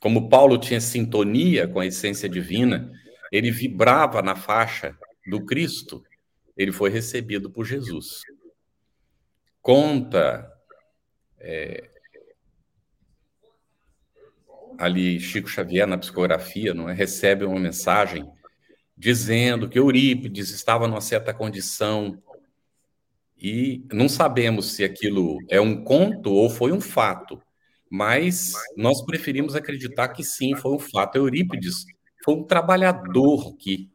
Como Paulo tinha sintonia com a essência divina, ele vibrava na faixa do Cristo, ele foi recebido por Jesus. Conta é, ali Chico Xavier na psicografia, não é? recebe uma mensagem dizendo que Eurípides estava numa certa condição e não sabemos se aquilo é um conto ou foi um fato, mas nós preferimos acreditar que sim, foi um fato. Eurípides foi um trabalhador que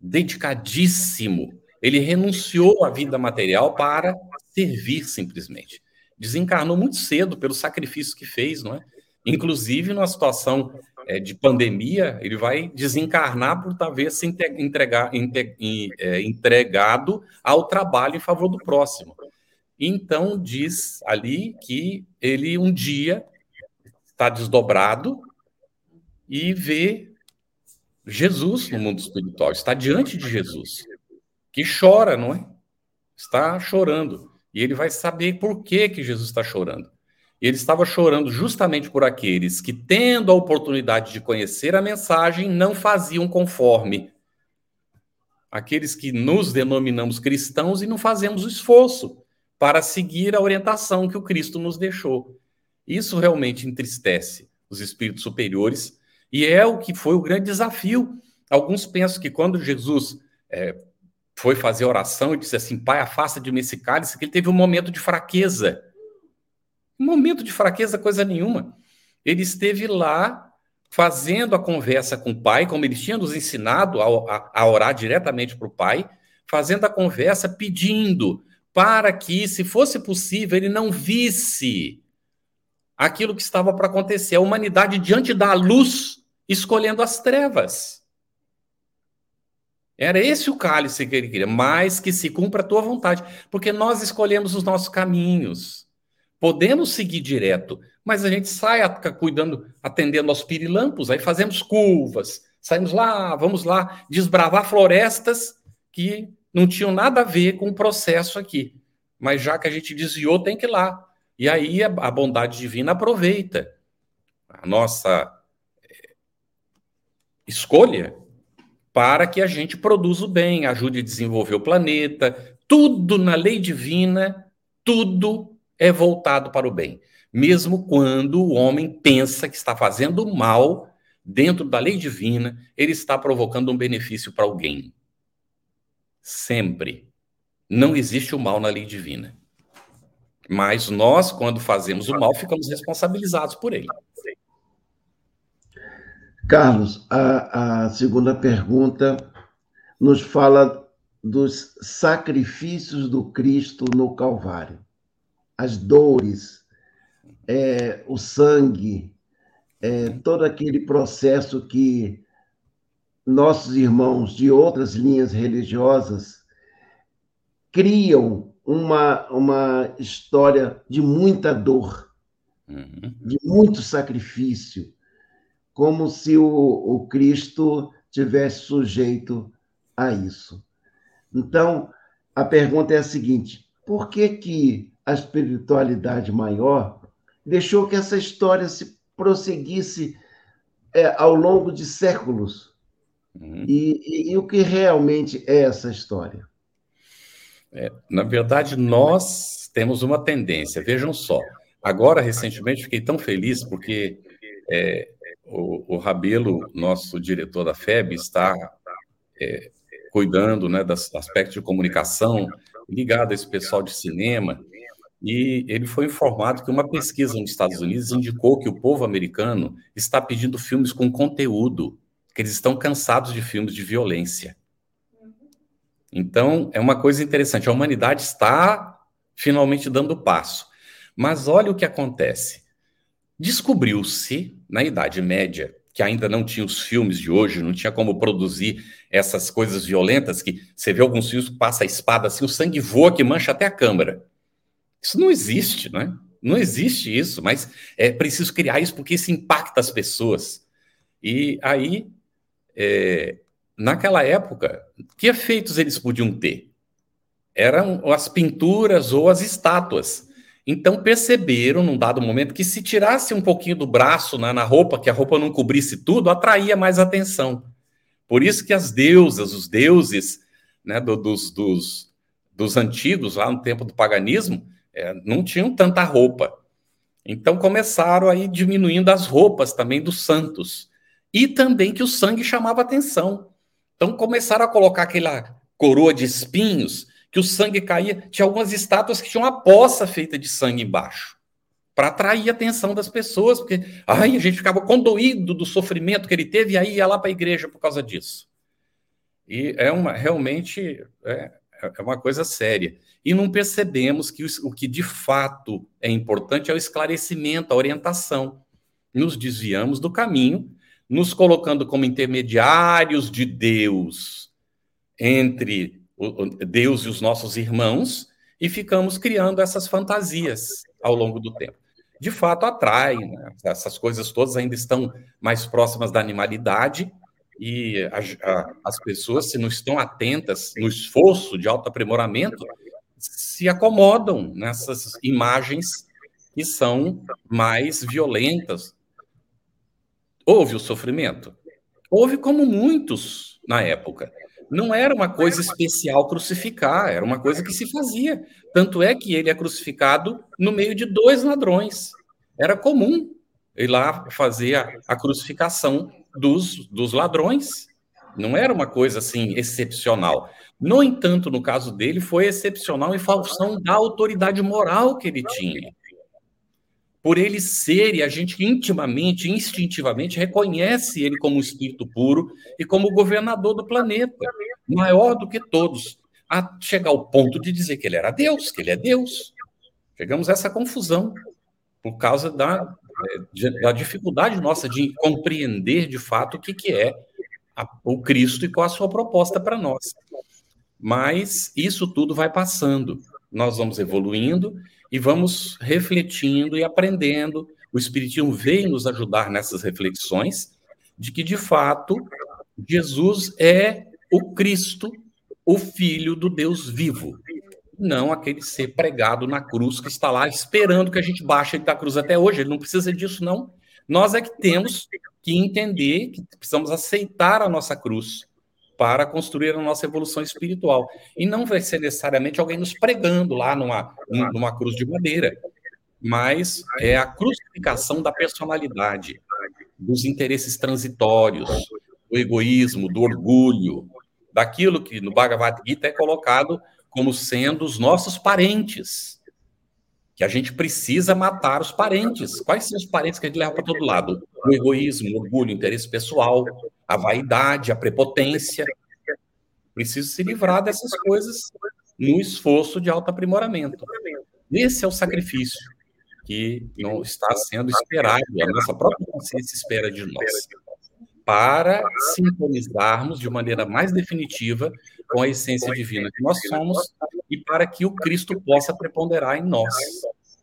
dedicadíssimo. Ele renunciou à vida material para servir simplesmente. Desencarnou muito cedo pelo sacrifício que fez, não é? Inclusive, numa situação é, de pandemia, ele vai desencarnar por talvez se entregar, é, entregado ao trabalho em favor do próximo. Então, diz ali que ele um dia está desdobrado e vê Jesus no mundo espiritual, está diante de Jesus, que chora, não é? Está chorando. E ele vai saber por que, que Jesus está chorando. E ele estava chorando justamente por aqueles que, tendo a oportunidade de conhecer a mensagem, não faziam conforme. Aqueles que nos denominamos cristãos e não fazemos o esforço para seguir a orientação que o Cristo nos deixou. Isso realmente entristece os espíritos superiores e é o que foi o grande desafio. Alguns pensam que quando Jesus é, foi fazer oração e disse assim: Pai, afasta de mim esse cálice, que ele teve um momento de fraqueza. Um momento de fraqueza, coisa nenhuma. Ele esteve lá fazendo a conversa com o Pai, como ele tinha nos ensinado a, a, a orar diretamente para o Pai, fazendo a conversa, pedindo para que, se fosse possível, ele não visse aquilo que estava para acontecer, a humanidade diante da luz escolhendo as trevas. Era esse o cálice que ele queria, mas que se cumpra a tua vontade, porque nós escolhemos os nossos caminhos. Podemos seguir direto, mas a gente sai cuidando, atendendo aos pirilampos, aí fazemos curvas, saímos lá, vamos lá desbravar florestas que não tinham nada a ver com o processo aqui. Mas já que a gente desviou, tem que ir lá. E aí a, bondade divina aproveita a nossa escolha para que a gente produza o bem, ajude a desenvolver o planeta. Tudo na lei divina, tudo é voltado para o bem. Mesmo quando o homem pensa que está fazendo mal, dentro da lei divina, ele está provocando um benefício para alguém. Sempre. Não existe o mal na lei divina. Mas nós, quando fazemos o mal, ficamos responsabilizados por ele. Carlos, a, a segunda pergunta nos fala dos sacrifícios do Cristo no Calvário, as dores, é, o sangue, é, todo aquele processo que nossos irmãos de outras linhas religiosas criam uma, uma história de muita dor, uhum. de muito sacrifício, como se o, o Cristo tivesse sujeito a isso. Então, a pergunta é a seguinte: por que, que a espiritualidade maior deixou que essa história se prosseguisse é, ao longo de séculos? Uhum. E, e, e, o que realmente é essa história? É, na verdade, nós temos uma tendência. Vejam só. Agora, recentemente, fiquei tão feliz porque é, o, o Rabelo, nosso diretor da FEB, está é, cuidando né, das aspectos de comunicação ligado a esse pessoal de cinema. E ele foi informado que uma pesquisa nos Estados Unidos indicou que o povo americano está pedindo filmes com conteúdo, que eles estão cansados de filmes de violência. Então, é uma coisa interessante. A humanidade está finalmente dando passo. Mas olha o que acontece. Descobriu-se, na Idade Média, que ainda não tinha os filmes de hoje, não tinha como produzir essas coisas violentas que você vê alguns filmes que passa a espada assim, o sangue voa que mancha até a câmara. Isso não existe, não é? Não existe isso, mas é preciso criar isso porque isso impacta as pessoas. E aí, é, naquela época, que efeitos eles podiam ter? Eram as pinturas ou as estátuas. Então perceberam, num dado momento, que se tirasse um pouquinho do braço na, na roupa, que a roupa não cobrisse tudo, atraía mais atenção. Por isso que as deusas, os deuses né, do, dos, dos, dos, antigos, lá no tempo do paganismo, é, não tinham tanta roupa. Então começaram aí diminuindo as roupas também dos santos. E também que o sangue chamava atenção. Então começaram a colocar aquela coroa de espinhos que o sangue caía. Tinha algumas estátuas que tinham uma poça feita de sangue embaixo, para atrair a atenção das pessoas, porque ai, a gente ficava condoído do sofrimento que ele teve e aí ia lá para a igreja por causa disso. E é uma realmente é, é uma coisa séria. E não percebemos que o, o que de fato é importante é o esclarecimento, a orientação. Nos desviamos do caminho, nos colocando como intermediários de Deus entre Deus e os nossos irmãos e ficamos criando essas fantasias ao longo do tempo. De fato, atrai, né? essas coisas todas ainda estão mais próximas da animalidade e a, a, as pessoas, se não estão atentas no esforço de autoaprimoramento, se acomodam nessas imagens que são mais violentas. Houve o sofrimento? Houve como muitos na época. Não era uma coisa especial crucificar, era uma coisa que se fazia. Tanto é que ele é crucificado no meio de dois ladrões. Era comum ir lá fazer a, a crucificação dos, dos ladrões. Não era uma coisa assim excepcional. No entanto, no caso dele, foi excepcional em função da autoridade moral que ele tinha. Por ele ser, e a gente intimamente, instintivamente, reconhece ele como um espírito puro e como governador do planeta, maior do que todos, a chegar ao ponto de dizer que ele era Deus, que ele é Deus. Chegamos a essa confusão por causa da da dificuldade nossa de compreender de fato o que, que é a, o Cristo e qual a sua proposta para nós. Mas isso tudo vai passando, nós vamos evoluindo e vamos refletindo e aprendendo. O Espiritismo veio nos ajudar nessas reflexões de que, de fato, Jesus é o Cristo, o Filho do Deus vivo não aquele ser pregado na cruz que está lá esperando que a gente baixe da cruz até hoje. Ele não precisa disso, não. Nós é que temos que entender que precisamos aceitar a nossa cruz para construir a nossa evolução espiritual. E não vai ser necessariamente alguém nos pregando lá numa, numa cruz de madeira, mas é a crucificação da personalidade, dos interesses transitórios, do egoísmo, do orgulho, daquilo que no Bhagavad Gita é colocado como sendo os nossos parentes. Que a gente precisa matar os parentes. Quais são os parentes que a gente leva para todo lado? O egoísmo, o orgulho, o interesse pessoal, a vaidade, a prepotência. Preciso se livrar dessas coisas no esforço de autoaprimoramento. Esse é o sacrifício que não está sendo esperado, a nossa própria consciência espera de nós, para sintonizarmos de maneira mais definitiva com a essência divina que nós somos e para que o Cristo possa preponderar em nós,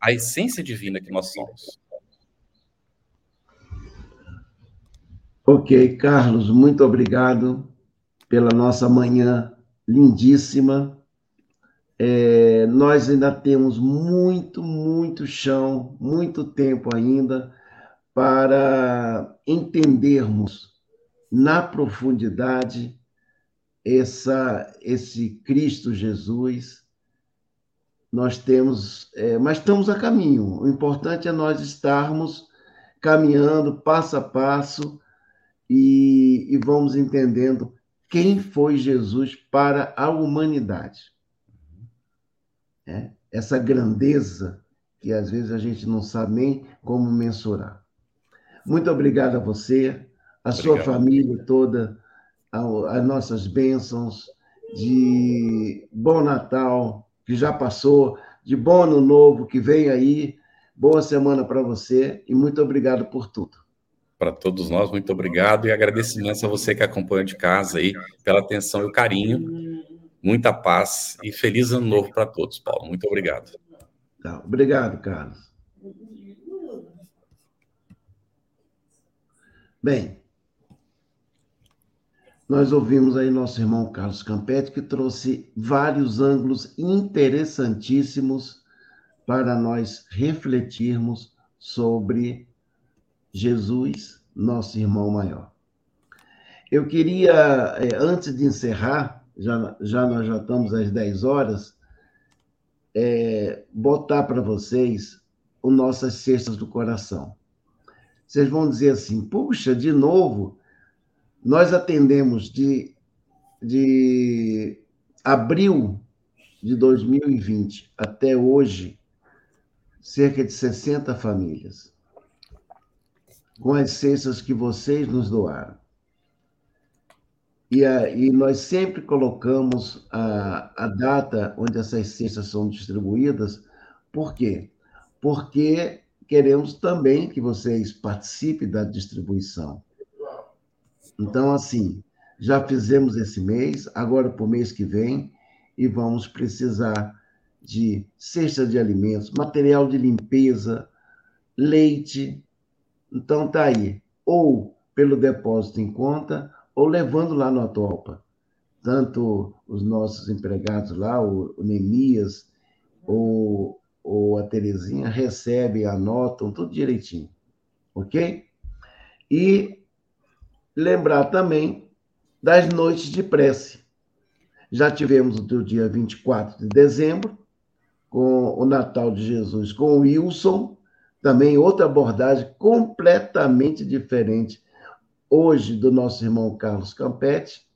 a essência divina que nós somos. Ok, Carlos, muito obrigado pela nossa manhã lindíssima. É, nós ainda temos muito, muito chão, muito tempo ainda para entendermos na profundidade essa, esse Cristo Jesus, nós temos, é, mas estamos a caminho. O importante é nós estarmos caminhando passo a passo e, e vamos entendendo quem foi Jesus para a humanidade. É, essa grandeza que às vezes a gente não sabe nem como mensurar. Muito obrigado a você, a obrigado. sua família toda as nossas bênçãos de bom Natal, que já passou, de bom Ano Novo, que vem aí. Boa semana para você e muito obrigado por tudo. Para todos nós, muito obrigado e agradecimento a você que acompanha de casa aí, pela atenção e o carinho. Muita paz e feliz ano novo para todos, Paulo. Muito obrigado. Tá, obrigado, Carlos. Bem, nós ouvimos aí nosso irmão Carlos Campetti, que trouxe vários ângulos interessantíssimos para nós refletirmos sobre Jesus, nosso irmão maior. Eu queria, é, antes de encerrar, já, já nós já estamos às 10 horas, é, botar para vocês o nossas cestas do coração. Vocês vão dizer assim, puxa, de novo, nós atendemos de, de abril de 2020 até hoje cerca de 60 famílias, com as cestas que vocês nos doaram. E, a, e nós sempre colocamos a, a data onde essas cestas são distribuídas. Por quê? Porque queremos também que vocês participem da distribuição. Então, assim, já fizemos esse mês, agora para o mês que vem, e vamos precisar de cesta de alimentos, material de limpeza, leite. Então, tá aí. Ou pelo depósito em conta, ou levando lá no Atualpa. Tanto os nossos empregados lá, o, Nemias ou, ou a Terezinha, recebem, anotam, tudo direitinho. Ok? E lembrar também das noites de prece. Já tivemos o dia 24 de dezembro, com o Natal de Jesus com o Wilson, também outra abordagem completamente diferente hoje do nosso irmão Carlos Campetti,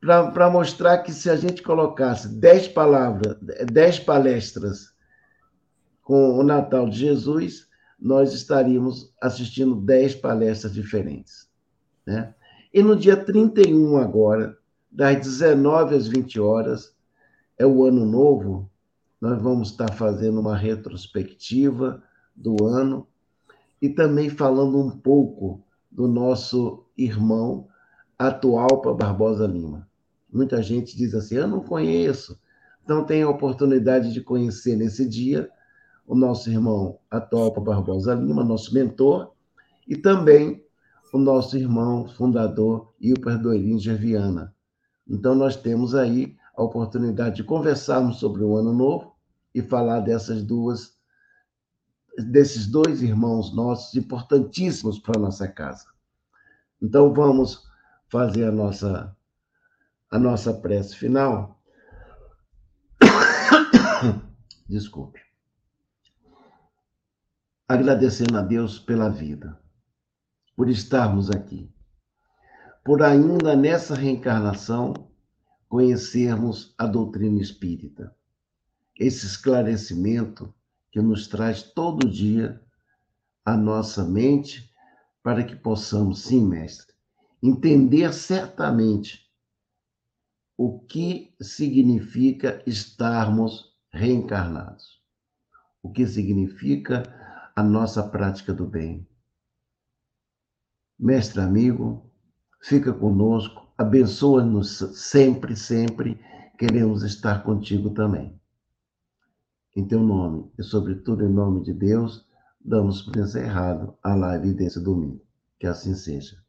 para mostrar que se a gente colocasse dez palavras, dez palestras com o Natal de Jesus, nós estaríamos assistindo dez palestras diferentes. Né? E no dia 31 agora, das 19 às 20 horas, é o ano novo, nós vamos estar fazendo uma retrospectiva do ano e também falando um pouco do nosso irmão atual para Barbosa Lima. Muita gente diz assim: eu não conheço. Então, tem a oportunidade de conhecer nesse dia o nosso irmão atual para Barbosa Lima, nosso mentor, e também o nosso irmão fundador, Ilper Doirin Gerviana. Então, nós temos aí a oportunidade de conversarmos sobre o Ano Novo e falar dessas duas desses dois irmãos nossos importantíssimos para a nossa casa. Então vamos fazer a nossa a nossa prece final. Desculpe. Agradecendo a Deus pela vida, por estarmos aqui, por ainda nessa reencarnação conhecermos a doutrina espírita, esse esclarecimento que nos traz todo dia a nossa mente para que possamos, sim, mestre, entender certamente o que significa estarmos reencarnados, o que significa a nossa prática do bem. Mestre amigo, fica conosco, abençoa-nos sempre, sempre, queremos estar contigo também. Em teu nome e, sobretudo, em nome de Deus, damos por encerrado a live desse domingo. Que assim seja.